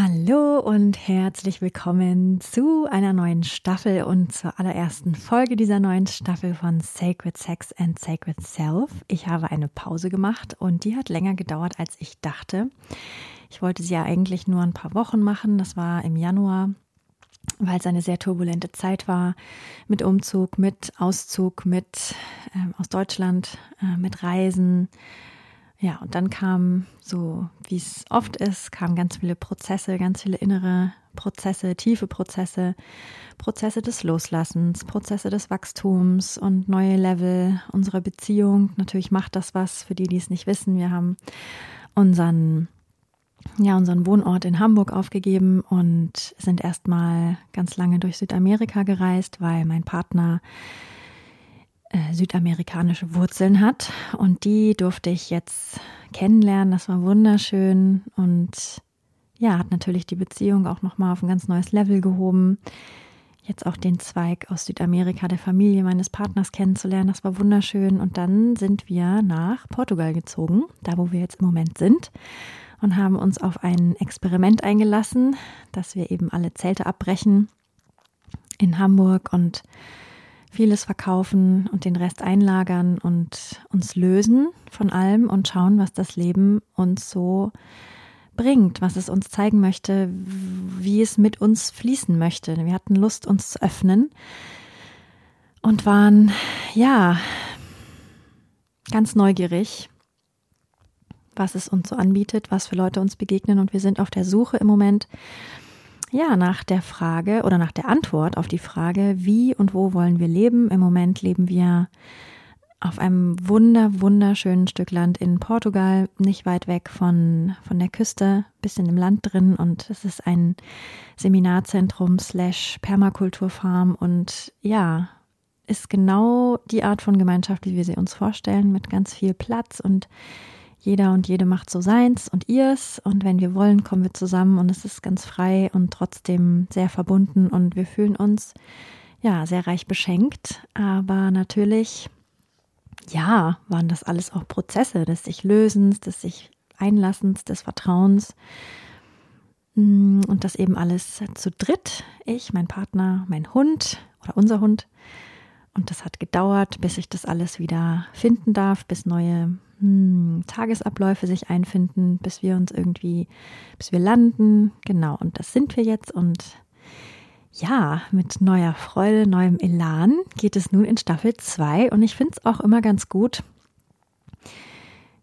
Hallo und herzlich willkommen zu einer neuen Staffel und zur allerersten Folge dieser neuen Staffel von Sacred Sex and Sacred Self. Ich habe eine Pause gemacht und die hat länger gedauert, als ich dachte. Ich wollte sie ja eigentlich nur ein paar Wochen machen. Das war im Januar, weil es eine sehr turbulente Zeit war mit Umzug, mit Auszug, mit äh, aus Deutschland, äh, mit Reisen ja, und dann kam so, wie es oft ist, kamen ganz viele Prozesse, ganz viele innere Prozesse, tiefe Prozesse, Prozesse des Loslassens, Prozesse des Wachstums und neue Level unserer Beziehung. Natürlich macht das was für die, die es nicht wissen. Wir haben unseren ja, unseren Wohnort in Hamburg aufgegeben und sind erstmal ganz lange durch Südamerika gereist, weil mein Partner äh, südamerikanische Wurzeln hat. Und die durfte ich jetzt kennenlernen. Das war wunderschön und ja, hat natürlich die Beziehung auch nochmal auf ein ganz neues Level gehoben. Jetzt auch den Zweig aus Südamerika der Familie meines Partners kennenzulernen, das war wunderschön. Und dann sind wir nach Portugal gezogen, da wo wir jetzt im Moment sind, und haben uns auf ein Experiment eingelassen, dass wir eben alle Zelte abbrechen in Hamburg und vieles verkaufen und den Rest einlagern und uns lösen von allem und schauen, was das Leben uns so bringt, was es uns zeigen möchte, wie es mit uns fließen möchte. Wir hatten Lust, uns zu öffnen und waren, ja, ganz neugierig, was es uns so anbietet, was für Leute uns begegnen. Und wir sind auf der Suche im Moment ja, nach der Frage oder nach der Antwort auf die Frage, wie und wo wollen wir leben? Im Moment leben wir auf einem wunder, wunderschönen Stück Land in Portugal, nicht weit weg von, von der Küste, bisschen im Land drin und es ist ein Seminarzentrum slash Permakulturfarm und ja, ist genau die Art von Gemeinschaft, wie wir sie uns vorstellen, mit ganz viel Platz und jeder und jede macht so seins und ihrs. Und wenn wir wollen, kommen wir zusammen und es ist ganz frei und trotzdem sehr verbunden und wir fühlen uns ja sehr reich beschenkt, aber natürlich ja, waren das alles auch Prozesse des sich Lösens, des sich Einlassens, des Vertrauens. Mm, und das eben alles zu dritt, ich, mein Partner, mein Hund oder unser Hund. Und das hat gedauert, bis ich das alles wieder finden darf, bis neue hm, Tagesabläufe sich einfinden, bis wir uns irgendwie, bis wir landen. Genau, und das sind wir jetzt. Und ja, mit neuer Freude, neuem Elan geht es nun in Staffel 2. Und ich finde es auch immer ganz gut,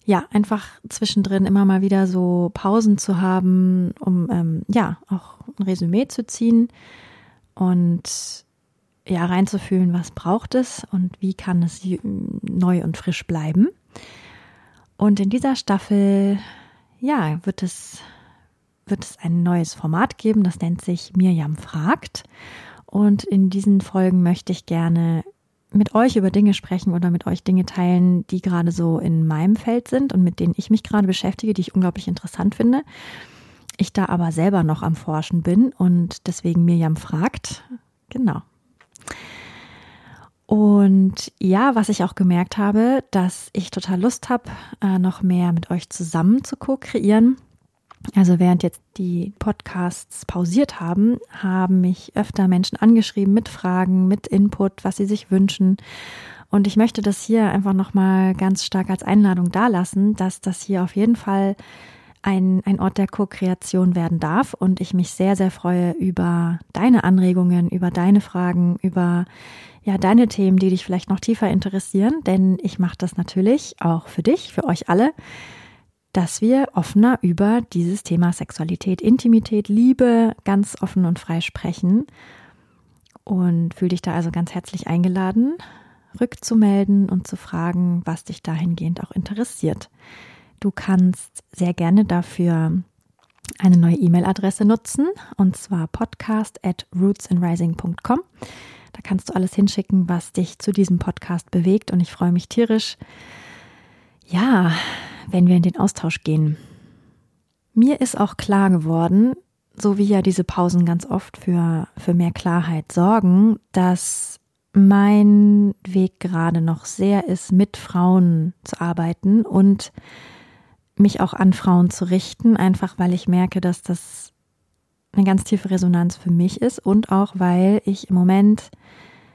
ja, einfach zwischendrin immer mal wieder so Pausen zu haben, um ähm, ja auch ein Resümee zu ziehen und ja reinzufühlen, was braucht es und wie kann es neu und frisch bleiben. Und in dieser Staffel, ja, wird es, wird es ein neues Format geben, das nennt sich Mirjam fragt. Und in diesen Folgen möchte ich gerne mit euch über Dinge sprechen oder mit euch Dinge teilen, die gerade so in meinem Feld sind und mit denen ich mich gerade beschäftige, die ich unglaublich interessant finde. Ich da aber selber noch am Forschen bin und deswegen Mirjam fragt. Genau. Und ja, was ich auch gemerkt habe, dass ich total Lust habe, äh, noch mehr mit euch zusammen zu co-kreieren. Also während jetzt die Podcasts pausiert haben, haben mich öfter Menschen angeschrieben mit Fragen, mit Input, was sie sich wünschen. Und ich möchte das hier einfach nochmal ganz stark als Einladung dalassen, dass das hier auf jeden Fall ein, ein Ort der Co-Kreation werden darf und ich mich sehr, sehr freue über deine Anregungen, über deine Fragen, über ja, deine Themen, die dich vielleicht noch tiefer interessieren, denn ich mache das natürlich auch für dich, für euch alle, dass wir offener über dieses Thema Sexualität, Intimität, Liebe ganz offen und frei sprechen. Und fühle dich da also ganz herzlich eingeladen, rückzumelden und zu fragen, was dich dahingehend auch interessiert. Du kannst sehr gerne dafür eine neue E-Mail-Adresse nutzen und zwar podcast at rootsandrising.com. Da kannst du alles hinschicken, was dich zu diesem Podcast bewegt und ich freue mich tierisch, ja, wenn wir in den Austausch gehen. Mir ist auch klar geworden, so wie ja diese Pausen ganz oft für, für mehr Klarheit sorgen, dass mein Weg gerade noch sehr ist, mit Frauen zu arbeiten und mich auch an Frauen zu richten, einfach weil ich merke, dass das eine ganz tiefe Resonanz für mich ist und auch weil ich im Moment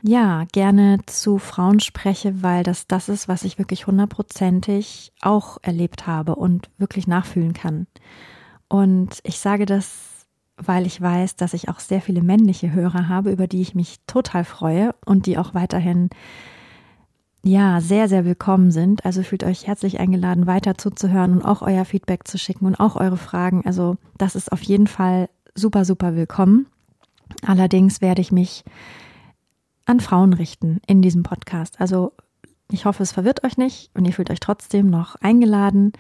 ja gerne zu Frauen spreche, weil das das ist, was ich wirklich hundertprozentig auch erlebt habe und wirklich nachfühlen kann. Und ich sage das, weil ich weiß, dass ich auch sehr viele männliche Hörer habe, über die ich mich total freue und die auch weiterhin ja, sehr, sehr willkommen sind. Also fühlt euch herzlich eingeladen, weiter zuzuhören und auch euer Feedback zu schicken und auch eure Fragen. Also das ist auf jeden Fall super, super willkommen. Allerdings werde ich mich an Frauen richten in diesem Podcast. Also ich hoffe, es verwirrt euch nicht und ihr fühlt euch trotzdem noch eingeladen,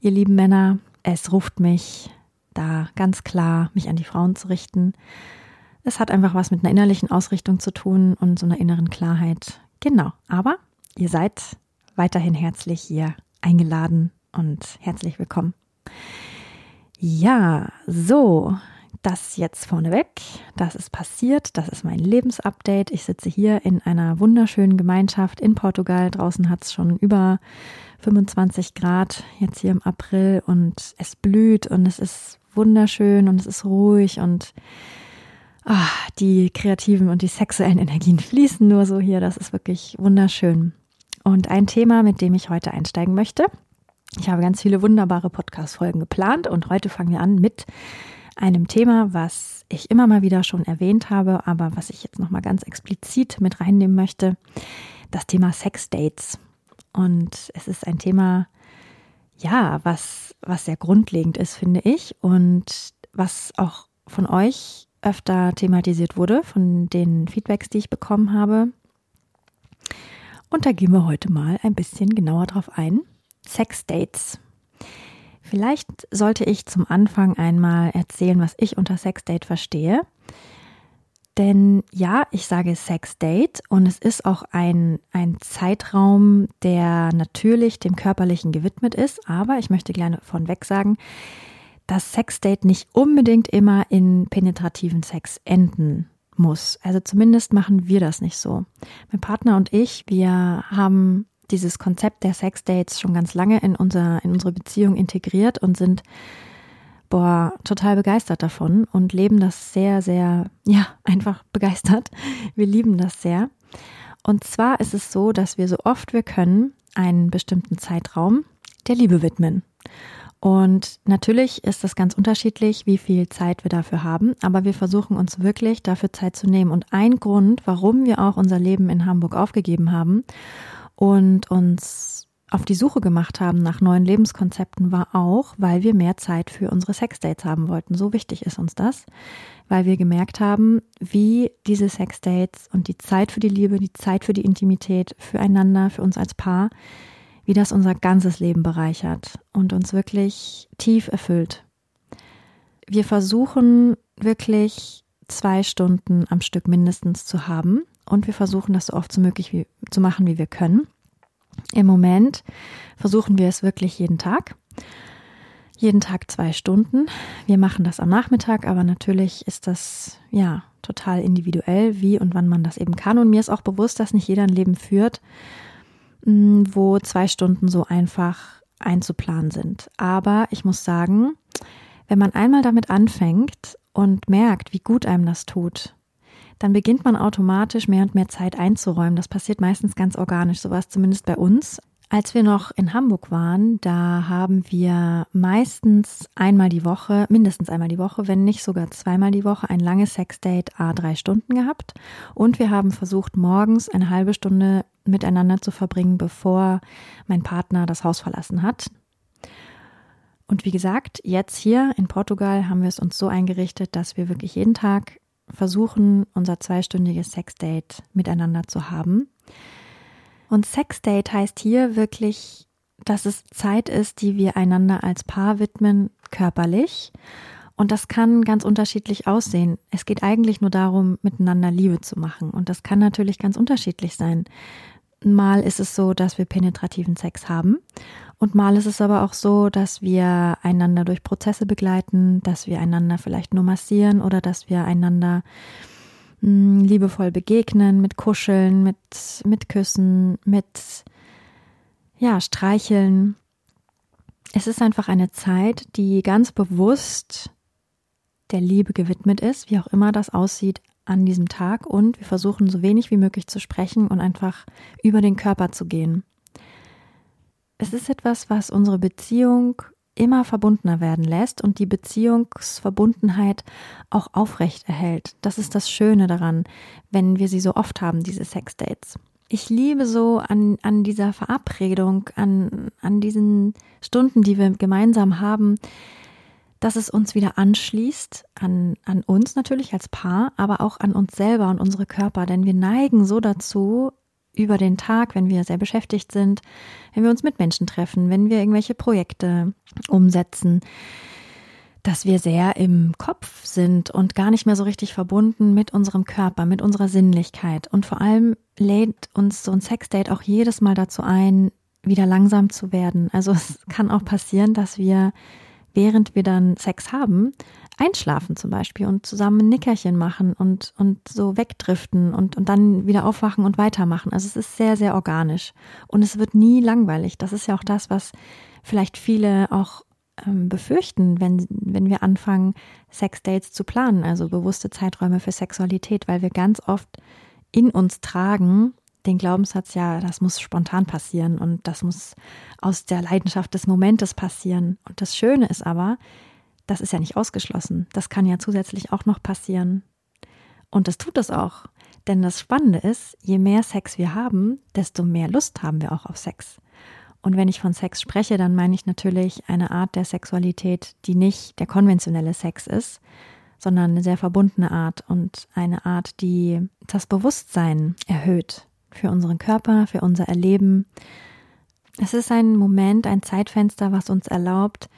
ihr lieben Männer. Es ruft mich da ganz klar, mich an die Frauen zu richten. Es hat einfach was mit einer innerlichen Ausrichtung zu tun und so einer inneren Klarheit. Genau, aber ihr seid weiterhin herzlich hier eingeladen und herzlich willkommen. Ja, so, das jetzt vorneweg. Das ist passiert. Das ist mein Lebensupdate. Ich sitze hier in einer wunderschönen Gemeinschaft in Portugal. Draußen hat es schon über 25 Grad jetzt hier im April und es blüht und es ist wunderschön und es ist ruhig und ach, die kreativen und die sexuellen Energien fließen nur so hier. Das ist wirklich wunderschön. Und ein Thema, mit dem ich heute einsteigen möchte. Ich habe ganz viele wunderbare Podcast-Folgen geplant und heute fangen wir an mit einem Thema, was ich immer mal wieder schon erwähnt habe, aber was ich jetzt nochmal ganz explizit mit reinnehmen möchte. Das Thema Sex-Dates. Und es ist ein Thema, ja, was, was sehr grundlegend ist, finde ich, und was auch von euch öfter thematisiert wurde, von den Feedbacks, die ich bekommen habe. Und da gehen wir heute mal ein bisschen genauer drauf ein. Sex Dates. Vielleicht sollte ich zum Anfang einmal erzählen, was ich unter Sex Date verstehe. Denn ja, ich sage Sex Date und es ist auch ein, ein Zeitraum, der natürlich dem Körperlichen gewidmet ist. Aber ich möchte gerne vorweg sagen, dass Sex Date nicht unbedingt immer in penetrativen Sex enden muss. Also zumindest machen wir das nicht so. Mein Partner und ich, wir haben dieses Konzept der Sex Dates schon ganz lange in, unser, in unsere Beziehung integriert und sind boah, total begeistert davon und leben das sehr, sehr, ja, einfach begeistert. Wir lieben das sehr. Und zwar ist es so, dass wir so oft wir können einen bestimmten Zeitraum der Liebe widmen. Und natürlich ist das ganz unterschiedlich, wie viel Zeit wir dafür haben, aber wir versuchen uns wirklich dafür Zeit zu nehmen. Und ein Grund, warum wir auch unser Leben in Hamburg aufgegeben haben und uns auf die Suche gemacht haben nach neuen Lebenskonzepten, war auch, weil wir mehr Zeit für unsere Sexdates haben wollten. So wichtig ist uns das, weil wir gemerkt haben, wie diese Sexdates und die Zeit für die Liebe, die Zeit für die Intimität, füreinander, für uns als Paar, wie das unser ganzes Leben bereichert und uns wirklich tief erfüllt. Wir versuchen wirklich zwei Stunden am Stück mindestens zu haben und wir versuchen das so oft so möglich wie, zu machen, wie wir können. Im Moment versuchen wir es wirklich jeden Tag. Jeden Tag zwei Stunden. Wir machen das am Nachmittag, aber natürlich ist das ja total individuell, wie und wann man das eben kann. Und mir ist auch bewusst, dass nicht jeder ein Leben führt, wo zwei Stunden so einfach einzuplanen sind. Aber ich muss sagen, wenn man einmal damit anfängt und merkt, wie gut einem das tut, dann beginnt man automatisch mehr und mehr Zeit einzuräumen. Das passiert meistens ganz organisch, so war es zumindest bei uns. Als wir noch in Hamburg waren, da haben wir meistens einmal die Woche, mindestens einmal die Woche, wenn nicht sogar zweimal die Woche, ein langes Sexdate a drei Stunden gehabt. Und wir haben versucht, morgens eine halbe Stunde miteinander zu verbringen, bevor mein Partner das Haus verlassen hat. Und wie gesagt, jetzt hier in Portugal haben wir es uns so eingerichtet, dass wir wirklich jeden Tag versuchen, unser zweistündiges Sexdate miteinander zu haben. Und Sexdate heißt hier wirklich dass es Zeit ist, die wir einander als Paar widmen, körperlich. Und das kann ganz unterschiedlich aussehen. Es geht eigentlich nur darum, miteinander Liebe zu machen. Und das kann natürlich ganz unterschiedlich sein. Mal ist es so, dass wir penetrativen Sex haben. Und mal ist es aber auch so, dass wir einander durch Prozesse begleiten, dass wir einander vielleicht nur massieren oder dass wir einander mh, hm, liebevoll begegnen, mit Kuscheln, mit, mit Küssen, mit, ja, Streicheln. Es ist einfach eine Zeit, die ganz bewusst der Liebe gewidmet ist, wie auch immer das aussieht an diesem Tag. Und wir versuchen so wenig wie möglich zu sprechen und einfach über den Körper zu gehen es ist etwas, was unsere Beziehung immer verbundener werden lässt und die Beziehungsverbundenheit auch aufrecht erhält. Das ist das Schöne daran, wenn wir sie so oft haben, diese Sexdates. Ich liebe so an, an dieser Verabredung, an, an diesen Stunden, die wir gemeinsam haben, dass es uns wieder anschließt, an, an uns natürlich als Paar, aber auch an uns selber und unsere Körper, denn wir neigen so dazu, über den Tag, wenn wir sehr beschäftigt sind, wenn wir uns mit Menschen treffen, wenn wir irgendwelche Projekte umsetzen, dass wir sehr im Kopf sind und gar nicht mehr so richtig verbunden mit unserem Körper, mit unserer Sinnlichkeit. Und vor allem lädt uns so ein Sexdate auch jedes Mal dazu ein, wieder langsam zu werden. Also es kann auch passieren, dass wir, während wir dann Sex haben, einschlafen zum Beispiel und zusammen ein Nickerchen machen und, und so wegdriften und, und dann wieder aufwachen und weitermachen. Also es ist sehr, sehr organisch und es wird nie langweilig. Das ist ja auch das, was vielleicht viele auch ähm, befürchten, wenn, wenn wir anfangen, Sexdates zu planen, also bewusste Zeiträume für Sexualität, weil wir ganz oft in uns tragen, den Glaubenssatz, ja, das muss spontan passieren und das muss aus der Leidenschaft des Momentes passieren. Und das Schöne ist aber, das ist ja nicht ausgeschlossen. Das kann ja zusätzlich auch noch passieren. Und das tut es auch. Denn das Spannende ist, je mehr Sex wir haben, desto mehr Lust haben wir auch auf Sex. Und wenn ich von Sex spreche, dann meine ich natürlich eine Art der Sexualität, die nicht der konventionelle Sex ist, sondern eine sehr verbundene Art und eine Art, die das Bewusstsein erhöht für unseren Körper, für unser Erleben. Es ist ein Moment, ein Zeitfenster, was uns erlaubt,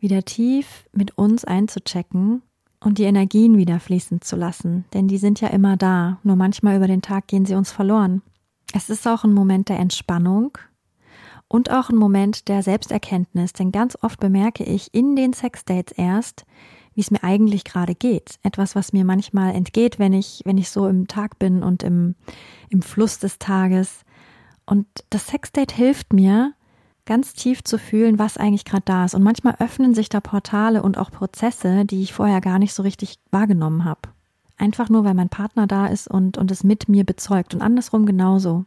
wieder tief mit uns einzuchecken und die Energien wieder fließen zu lassen, denn die sind ja immer da, nur manchmal über den Tag gehen sie uns verloren. Es ist auch ein Moment der Entspannung und auch ein Moment der Selbsterkenntnis, denn ganz oft bemerke ich in den Sexdates erst, wie es mir eigentlich gerade geht. Etwas, was mir manchmal entgeht, wenn ich, wenn ich so im Tag bin und im, im Fluss des Tages. Und das Sexdate hilft mir, ganz tief zu fühlen, was eigentlich gerade da ist. Und manchmal öffnen sich da Portale und auch Prozesse, die ich vorher gar nicht so richtig wahrgenommen habe. Einfach nur, weil mein Partner da ist und, und es mit mir bezeugt und andersrum genauso.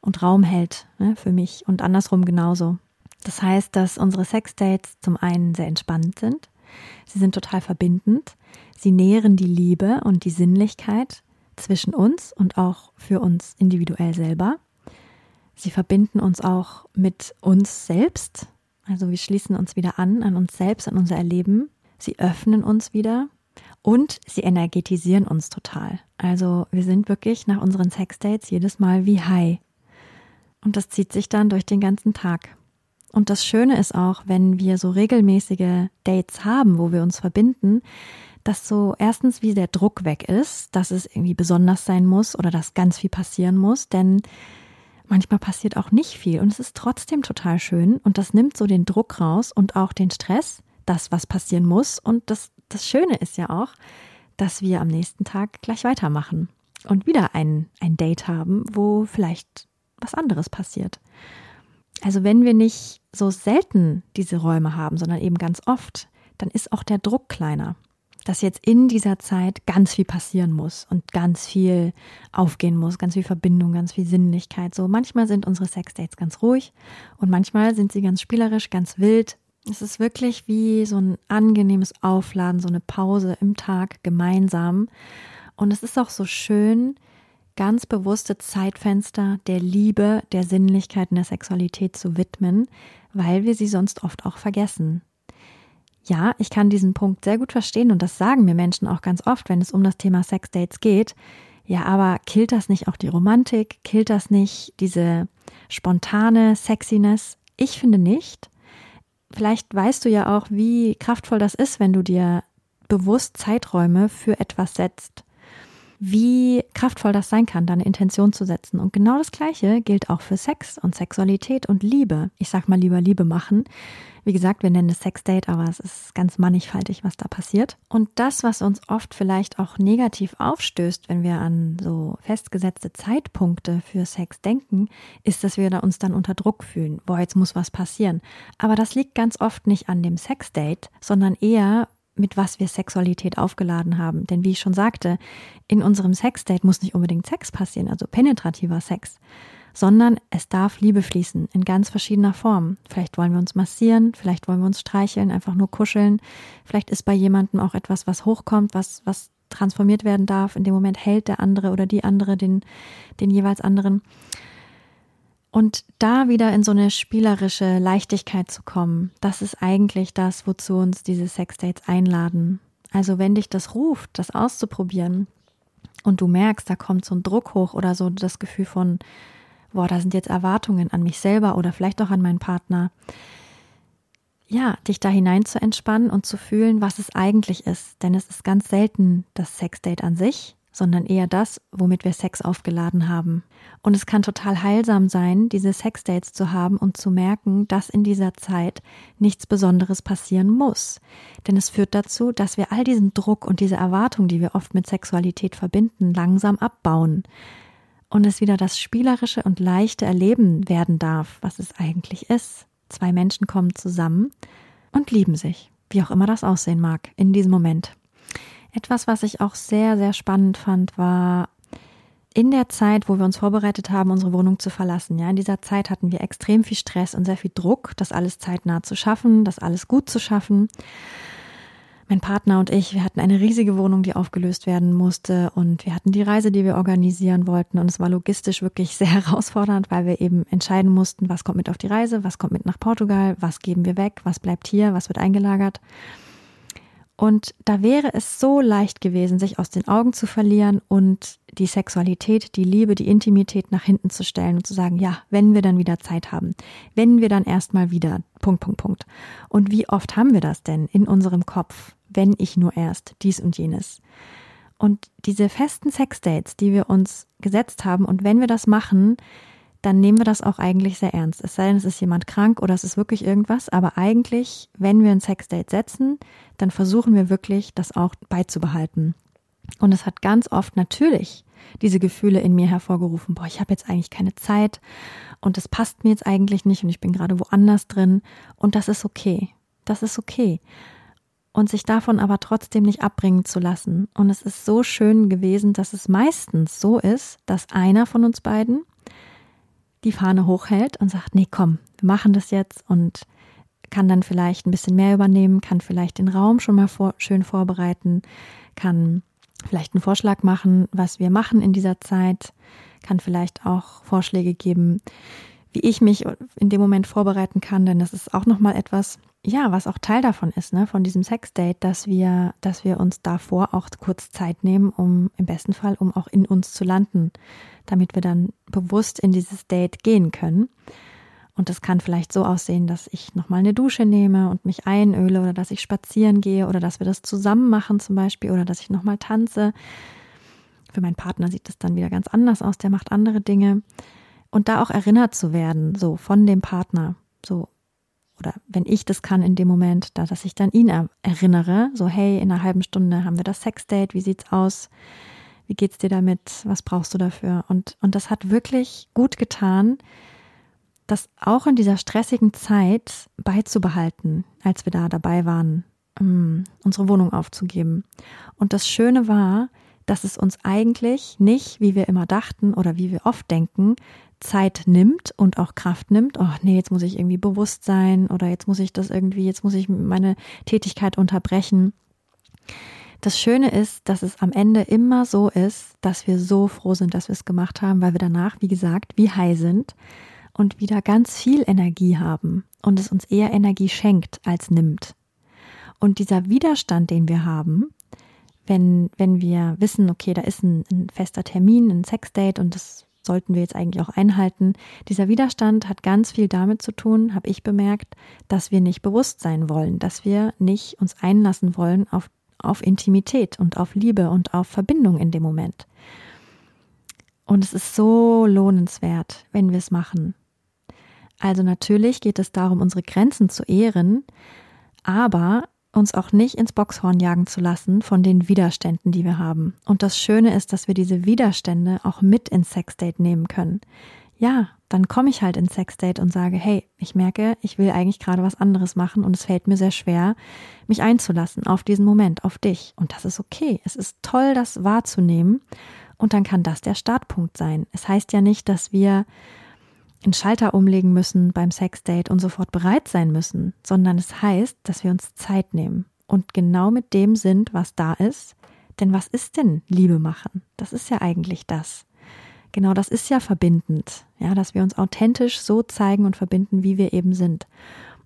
Und Raum hält ne, für mich und andersrum genauso. Das heißt, dass unsere Sexdates zum einen sehr entspannt sind. Sie sind total verbindend. Sie nähren die Liebe und die Sinnlichkeit zwischen uns und auch für uns individuell selber. Sie verbinden uns auch mit uns selbst. Also wir schließen uns wieder an, an uns selbst, an unser Erleben. Sie öffnen uns wieder und sie energetisieren uns total. Also wir sind wirklich nach unseren Sexdates jedes Mal wie high. Und das zieht sich dann durch den ganzen Tag. Und das Schöne ist auch, wenn wir so regelmäßige Dates haben, wo wir uns verbinden, dass so erstens wie der Druck weg ist, dass es irgendwie besonders sein muss oder dass ganz viel passieren muss, denn Manchmal passiert auch nicht viel und es ist trotzdem total schön und das nimmt so den Druck raus und auch den Stress, das, was passieren muss. Und das, das Schöne ist ja auch, dass wir am nächsten Tag gleich weitermachen und wieder ein, ein Date haben, wo vielleicht was anderes passiert. Also wenn wir nicht so selten diese Räume haben, sondern eben ganz oft, dann ist auch der Druck kleiner dass jetzt in dieser Zeit ganz viel passieren muss und ganz viel aufgehen muss, ganz viel Verbindung, ganz viel Sinnlichkeit. So manchmal sind unsere Sexdates ganz ruhig und manchmal sind sie ganz spielerisch, ganz wild. Es ist wirklich wie so ein angenehmes Aufladen, so eine Pause im Tag gemeinsam. Und es ist auch so schön, ganz bewusste Zeitfenster der Liebe, der Sinnlichkeit und der Sexualität zu widmen, weil wir sie sonst oft auch vergessen. Ja, ich kann diesen Punkt sehr gut verstehen und das sagen mir Menschen auch ganz oft, wenn es um das Thema Sexdates geht. Ja, aber killt das nicht auch die Romantik? Killt das nicht diese spontane Sexiness? Ich finde nicht. Vielleicht weißt du ja auch, wie kraftvoll das ist, wenn du dir bewusst Zeiträume für etwas setzt. Wie kraftvoll das sein kann, da eine Intention zu setzen. Und genau das Gleiche gilt auch für Sex und Sexualität und Liebe. Ich sag mal lieber Liebe machen, wie gesagt, wir nennen es Sexdate, aber es ist ganz mannigfaltig, was da passiert. Und das, was uns oft vielleicht auch negativ aufstößt, wenn wir an so festgesetzte Zeitpunkte für Sex denken, ist, dass wir uns dann unter Druck fühlen. Boah, jetzt muss was passieren. Aber das liegt ganz oft nicht an dem Sexdate, sondern eher mit was wir Sexualität aufgeladen haben. Denn wie ich schon sagte, in unserem Sexdate muss nicht unbedingt Sex passieren, also penetrativer Sex, sondern es darf Liebe fließen in ganz verschiedener Form. Vielleicht wollen wir uns massieren, vielleicht wollen wir uns streicheln, einfach nur kuscheln. Vielleicht ist bei jemandem auch etwas, was hochkommt, was, was transformiert werden darf. In dem Moment hält der andere oder die andere den, den jeweils anderen. Und da wieder in so eine spielerische Leichtigkeit zu kommen, das ist eigentlich das, wozu uns diese Sexdates einladen. Also wenn dich das ruft, das auszuprobieren und du merkst, da kommt so ein Druck hoch oder so das Gefühl von, boah, da sind jetzt Erwartungen an mich selber oder vielleicht auch an meinen Partner. Ja, dich da hinein zu entspannen und zu fühlen, was es eigentlich ist. Denn es ist ganz selten das Sexdate an sich, sondern eher das, womit wir Sex aufgeladen haben. Und es kann total heilsam sein, diese Sexdates zu haben und zu merken, dass in dieser Zeit nichts Besonderes passieren muss. Denn es führt dazu, dass wir all diesen Druck und diese Erwartung, die wir oft mit Sexualität verbinden, langsam abbauen und es wieder das spielerische und leichte Erleben werden darf, was es eigentlich ist. Zwei Menschen kommen zusammen und lieben sich, wie auch immer das aussehen mag, in diesem Moment. Etwas, was ich auch sehr, sehr spannend fand, war in der Zeit, wo wir uns vorbereitet haben, unsere Wohnung zu verlassen. Ja, in dieser Zeit hatten wir extrem viel Stress und sehr viel Druck, das alles zeitnah zu schaffen, das alles gut zu schaffen mein Partner und ich, wir hatten eine riesige Wohnung, die aufgelöst werden musste und wir hatten die Reise, die wir organisieren wollten und es war logistisch wirklich sehr herausfordernd, weil wir eben entscheiden mussten, was kommt mit auf die Reise, was kommt mit nach Portugal, was geben wir weg, was bleibt hier, was wird eingelagert. Und da wäre es so leicht gewesen, sich aus den Augen zu verlieren und die Sexualität, die Liebe, die Intimität nach hinten zu stellen und zu sagen, ja, wenn wir dann wieder Zeit haben, wenn wir dann erstmal wieder, Punkt, Punkt, Punkt. Und wie oft haben wir das denn in unserem Kopf? wenn ich nur erst dies und jenes. Und diese festen Sexdates, die wir uns gesetzt haben, und wenn wir das machen, dann nehmen wir das auch eigentlich sehr ernst. Es sei denn, es ist jemand krank oder es ist wirklich irgendwas, aber eigentlich, wenn wir ein Sexdate setzen, dann versuchen wir wirklich, das auch beizubehalten. Und es hat ganz oft natürlich diese Gefühle in mir hervorgerufen, boah, ich habe jetzt eigentlich keine Zeit und es passt mir jetzt eigentlich nicht und ich bin gerade woanders drin und das ist okay. Das ist okay und sich davon aber trotzdem nicht abbringen zu lassen. Und es ist so schön gewesen, dass es meistens so ist, dass einer von uns beiden die Fahne hochhält und sagt, nee, komm, wir machen das jetzt und kann dann vielleicht ein bisschen mehr übernehmen, kann vielleicht den Raum schon mal vor, schön vorbereiten, kann vielleicht einen Vorschlag machen, was wir machen in dieser Zeit, kann vielleicht auch Vorschläge geben, wie ich mich in dem Moment vorbereiten kann, denn das ist auch nochmal etwas, ja, was auch Teil davon ist, ne, von diesem Sexdate, dass wir, dass wir uns davor auch kurz Zeit nehmen, um im besten Fall, um auch in uns zu landen, damit wir dann bewusst in dieses Date gehen können. Und das kann vielleicht so aussehen, dass ich nochmal eine Dusche nehme und mich einöle oder dass ich spazieren gehe oder dass wir das zusammen machen zum Beispiel oder dass ich nochmal tanze. Für meinen Partner sieht das dann wieder ganz anders aus, der macht andere Dinge. Und da auch erinnert zu werden, so von dem Partner, so oder wenn ich das kann in dem Moment, da dass ich dann ihn er erinnere, so hey, in einer halben Stunde haben wir das Sexdate, wie sieht's aus? Wie geht's dir damit? Was brauchst du dafür? Und und das hat wirklich gut getan, das auch in dieser stressigen Zeit beizubehalten, als wir da dabei waren, um unsere Wohnung aufzugeben. Und das Schöne war, dass es uns eigentlich nicht, wie wir immer dachten oder wie wir oft denken, Zeit nimmt und auch Kraft nimmt. Oh nee, jetzt muss ich irgendwie bewusst sein oder jetzt muss ich das irgendwie, jetzt muss ich meine Tätigkeit unterbrechen. Das Schöne ist, dass es am Ende immer so ist, dass wir so froh sind, dass wir es gemacht haben, weil wir danach, wie gesagt, wie high sind und wieder ganz viel Energie haben und es uns eher Energie schenkt als nimmt. Und dieser Widerstand, den wir haben, wenn, wenn wir wissen, okay, da ist ein, ein fester Termin, ein Sexdate und das sollten wir jetzt eigentlich auch einhalten. Dieser Widerstand hat ganz viel damit zu tun, habe ich bemerkt, dass wir nicht bewusst sein wollen, dass wir nicht uns einlassen wollen auf, auf Intimität und auf Liebe und auf Verbindung in dem Moment. Und es ist so lohnenswert, wenn wir es machen. Also natürlich geht es darum, unsere Grenzen zu ehren, aber uns auch nicht ins Boxhorn jagen zu lassen von den Widerständen, die wir haben. Und das Schöne ist, dass wir diese Widerstände auch mit ins Sexdate nehmen können. Ja, dann komme ich halt ins Sexdate und sage, hey, ich merke, ich will eigentlich gerade was anderes machen und es fällt mir sehr schwer, mich einzulassen auf diesen Moment, auf dich. Und das ist okay. Es ist toll, das wahrzunehmen. Und dann kann das der Startpunkt sein. Es heißt ja nicht, dass wir einen Schalter umlegen müssen beim Sexdate und sofort bereit sein müssen, sondern es heißt, dass wir uns Zeit nehmen und genau mit dem sind, was da ist. Denn was ist denn Liebe machen? Das ist ja eigentlich das. Genau das ist ja verbindend, ja, dass wir uns authentisch so zeigen und verbinden, wie wir eben sind.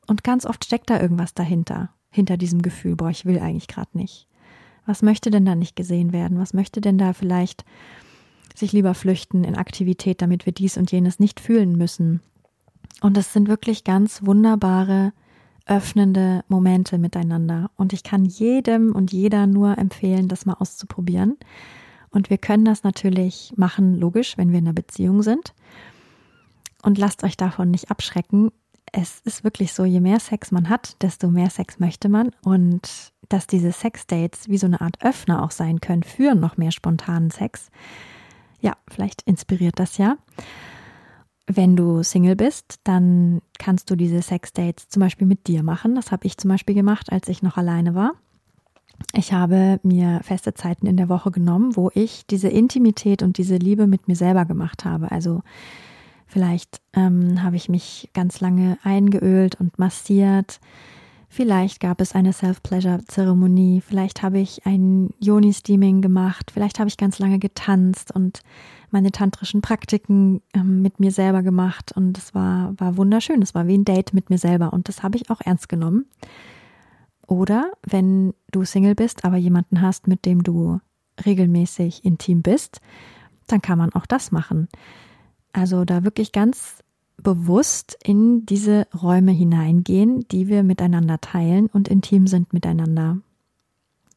Und ganz oft steckt da irgendwas dahinter, hinter diesem Gefühl, boah, ich will eigentlich gerade nicht. Was möchte denn da nicht gesehen werden? Was möchte denn da vielleicht sich lieber flüchten in Aktivität, damit wir dies und jenes nicht fühlen müssen. Und es sind wirklich ganz wunderbare, öffnende Momente miteinander. Und ich kann jedem und jeder nur empfehlen, das mal auszuprobieren. Und wir können das natürlich machen, logisch, wenn wir in einer Beziehung sind. Und lasst euch davon nicht abschrecken. Es ist wirklich so, je mehr Sex man hat, desto mehr Sex möchte man. Und dass diese Sexdates wie so eine Art Öffner auch sein können für noch mehr spontanen Sex, ja, vielleicht inspiriert das ja. Wenn du Single bist, dann kannst du diese Sexdates zum Beispiel mit dir machen. Das habe ich zum Beispiel gemacht, als ich noch alleine war. Ich habe mir feste Zeiten in der Woche genommen, wo ich diese Intimität und diese Liebe mit mir selber gemacht habe. Also vielleicht ähm, habe ich mich ganz lange eingeölt und massiert. Vielleicht gab es eine Self-Pleasure-Zeremonie, vielleicht habe ich ein Yoni-Steaming gemacht, vielleicht habe ich ganz lange getanzt und meine tantrischen Praktiken ähm, mit mir selber gemacht und es war, war wunderschön. Es war wie ein Date mit mir selber und das habe ich auch ernst genommen. Oder wenn du Single bist, aber jemanden hast, mit dem du regelmäßig intim bist, dann kann man auch das machen. Also da wirklich ganz bewusst in diese Räume hineingehen, die wir miteinander teilen und intim sind miteinander.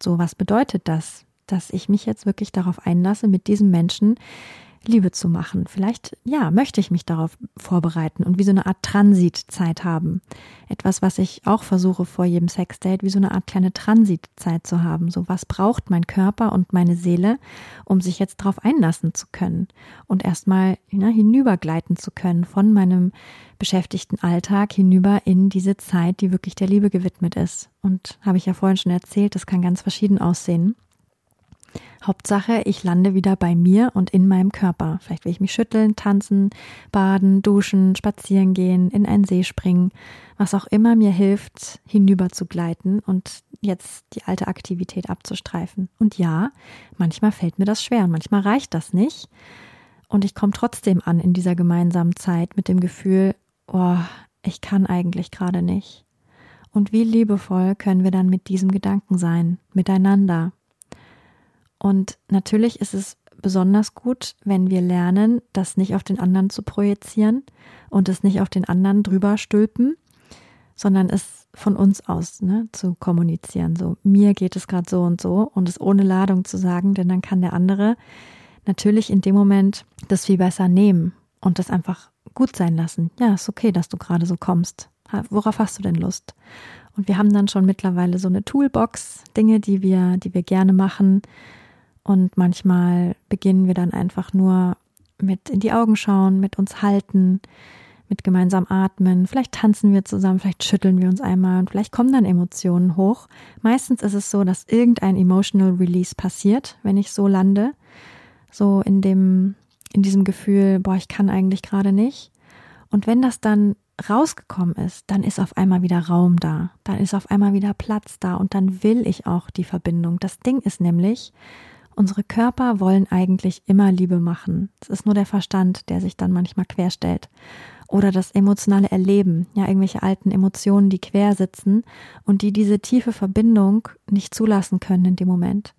So, was bedeutet das? Dass ich mich jetzt wirklich darauf einlasse, mit diesem Menschen Liebe zu machen. Vielleicht, ja, möchte ich mich darauf vorbereiten und wie so eine Art Transitzeit haben. Etwas, was ich auch versuche vor jedem Sexdate, wie so eine Art kleine Transitzeit zu haben. So, was braucht mein Körper und meine Seele, um sich jetzt darauf einlassen zu können und erstmal ja, hinübergleiten zu können von meinem beschäftigten Alltag hinüber in diese Zeit, die wirklich der Liebe gewidmet ist. Und habe ich ja vorhin schon erzählt, das kann ganz verschieden aussehen. Hauptsache, ich lande wieder bei mir und in meinem Körper. Vielleicht will ich mich schütteln, tanzen, baden, duschen, spazieren gehen, in einen See springen, was auch immer mir hilft, hinüber zu gleiten und jetzt die alte Aktivität abzustreifen. Und ja, manchmal fällt mir das schwer und manchmal reicht das nicht. Und ich komme trotzdem an in dieser gemeinsamen Zeit mit dem Gefühl, oh, ich kann eigentlich gerade nicht. Und wie liebevoll können wir dann mit diesem Gedanken sein, miteinander, und natürlich ist es besonders gut, wenn wir lernen, das nicht auf den anderen zu projizieren und es nicht auf den anderen drüber stülpen, sondern es von uns aus ne, zu kommunizieren. So, mir geht es gerade so und so und es ohne Ladung zu sagen, denn dann kann der andere natürlich in dem Moment das viel besser nehmen und das einfach gut sein lassen. Ja, ist okay, dass du gerade so kommst. Worauf hast du denn Lust? Und wir haben dann schon mittlerweile so eine Toolbox, Dinge, die wir, die wir gerne machen, und manchmal beginnen wir dann einfach nur mit in die Augen schauen, mit uns halten, mit gemeinsam atmen. Vielleicht tanzen wir zusammen, vielleicht schütteln wir uns einmal und vielleicht kommen dann Emotionen hoch. Meistens ist es so, dass irgendein emotional release passiert, wenn ich so lande. So in dem, in diesem Gefühl, boah, ich kann eigentlich gerade nicht. Und wenn das dann rausgekommen ist, dann ist auf einmal wieder Raum da, dann ist auf einmal wieder Platz da und dann will ich auch die Verbindung. Das Ding ist nämlich, Unsere Körper wollen eigentlich immer Liebe machen. Es ist nur der Verstand, der sich dann manchmal querstellt. Oder das emotionale Erleben, ja, irgendwelche alten Emotionen, die quer sitzen und die diese tiefe Verbindung nicht zulassen können in dem Moment.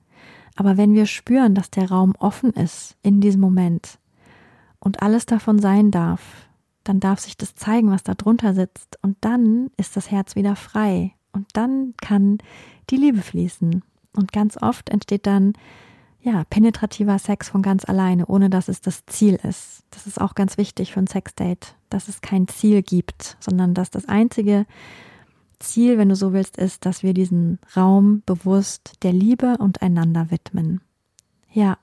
Aber wenn wir spüren, dass der Raum offen ist in diesem Moment und alles davon sein darf, dann darf sich das zeigen, was da drunter sitzt. Und dann ist das Herz wieder frei. Und dann kann die Liebe fließen. Und ganz oft entsteht dann, ja, penetrativer Sex von ganz alleine, ohne dass es das Ziel ist. Das ist auch ganz wichtig für ein Sexdate, dass es kein Ziel gibt, sondern dass das einzige Ziel, wenn du so willst, ist, dass wir diesen Raum bewusst der Liebe und einander widmen. Ja,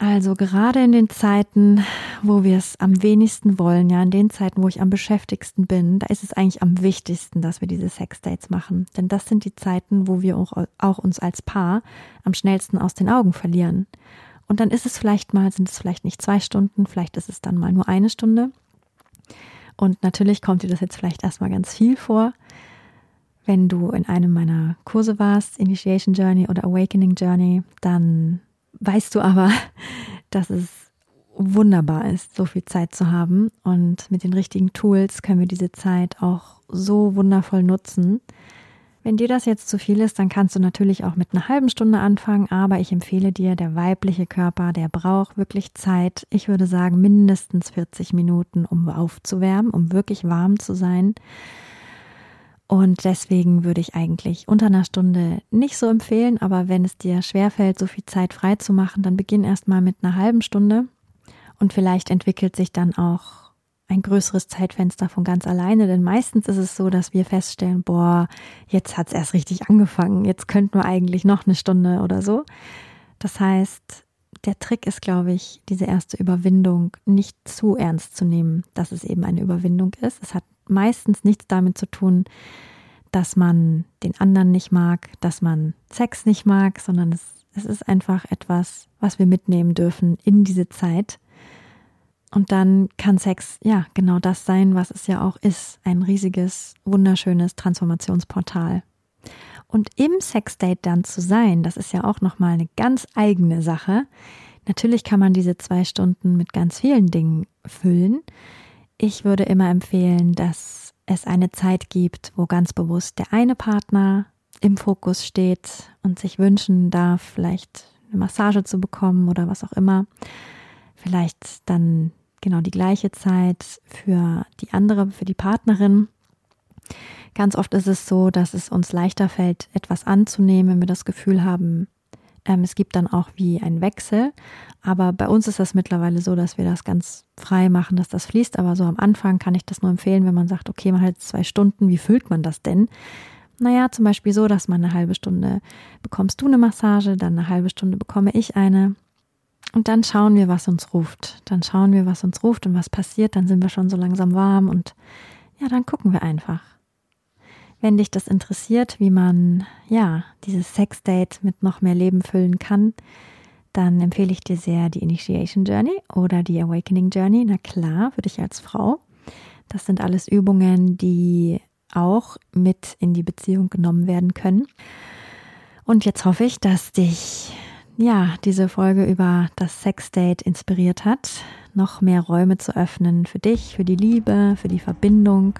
also gerade in den Zeiten, wo wir es am wenigsten wollen, ja, in den Zeiten, wo ich am beschäftigsten bin, da ist es eigentlich am wichtigsten, dass wir diese Sexdates machen. Denn das sind die Zeiten, wo wir auch, auch uns als Paar am schnellsten aus den Augen verlieren. Und dann ist es vielleicht mal, sind es vielleicht nicht zwei Stunden, vielleicht ist es dann mal nur eine Stunde. Und natürlich kommt dir das jetzt vielleicht erstmal ganz viel vor. Wenn du in einem meiner Kurse warst, Initiation Journey oder Awakening Journey, dann weißt du aber, dass es wunderbar ist, so viel Zeit zu haben. Und mit den richtigen Tools können wir diese Zeit auch so wundervoll nutzen. Wenn dir das jetzt zu viel ist, dann kannst du natürlich auch mit einer halben Stunde anfangen, aber ich empfehle dir, der weibliche Körper, der braucht wirklich Zeit. Ich würde sagen, mindestens 40 Minuten, um aufzuwärmen, um wirklich warm zu sein. Und deswegen würde ich eigentlich unter einer Stunde nicht so empfehlen, aber wenn es dir schwerfällt, so viel Zeit frei zu machen, dann beginn erstmal mit einer halben Stunde und vielleicht entwickelt sich dann auch ein größeres Zeitfenster von ganz alleine, denn meistens ist es so, dass wir feststellen, boah, jetzt hat es erst richtig angefangen, jetzt könnten wir eigentlich noch eine Stunde oder so. Das heißt, der Trick ist, glaube ich, diese erste Überwindung nicht zu ernst zu nehmen, dass es eben eine Überwindung ist. Es hat meistens nichts damit zu tun, dass man den anderen nicht mag, dass man Sex nicht mag, sondern es, es ist einfach etwas, was wir mitnehmen dürfen in diese Zeit. Und dann kann Sex ja genau das sein, was es ja auch ist. Ein riesiges, wunderschönes Transformationsportal. Und im Sexdate dann zu sein, das ist ja auch nochmal eine ganz eigene Sache. Natürlich kann man diese zwei Stunden mit ganz vielen Dingen füllen. Ich würde immer empfehlen, dass es eine Zeit gibt, wo ganz bewusst der eine Partner im Fokus steht und sich wünschen darf, vielleicht eine Massage zu bekommen oder was auch immer. Vielleicht dann genau die gleiche Zeit für die andere, für die Partnerin. Ganz oft ist es so, dass es uns leichter fällt, etwas anzunehmen, wenn wir das Gefühl haben, ähm, es gibt dann auch wie einen Wechsel. Aber bei uns ist das mittlerweile so, dass wir das ganz frei machen, dass das fließt. Aber so am Anfang kann ich das nur empfehlen, wenn man sagt, okay, man hat zwei Stunden, wie füllt man das denn? Naja, zum Beispiel so, dass man eine halbe Stunde bekommst du eine Massage, dann eine halbe Stunde bekomme ich eine. Und dann schauen wir, was uns ruft. Dann schauen wir, was uns ruft und was passiert. Dann sind wir schon so langsam warm und ja, dann gucken wir einfach. Wenn dich das interessiert, wie man ja dieses Sexdate mit noch mehr Leben füllen kann, dann empfehle ich dir sehr die Initiation Journey oder die Awakening Journey. Na klar, für dich als Frau. Das sind alles Übungen, die auch mit in die Beziehung genommen werden können. Und jetzt hoffe ich, dass dich ja diese Folge über das Sexdate inspiriert hat, noch mehr Räume zu öffnen für dich, für die Liebe, für die Verbindung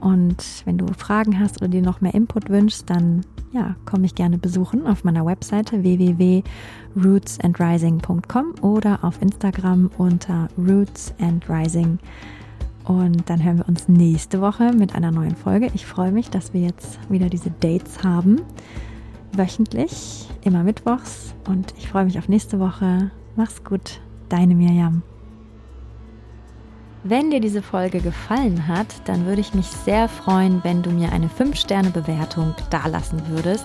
und wenn du Fragen hast oder dir noch mehr Input wünschst, dann ja, komm mich gerne besuchen auf meiner Webseite www.rootsandrising.com oder auf Instagram unter rootsandrising. Und dann hören wir uns nächste Woche mit einer neuen Folge. Ich freue mich, dass wir jetzt wieder diese Dates haben. Wöchentlich, immer mittwochs. Und ich freue mich auf nächste Woche. Mach's gut, deine Mirjam. Wenn dir diese Folge gefallen hat, dann würde ich mich sehr freuen, wenn du mir eine 5-Sterne-Bewertung dalassen würdest.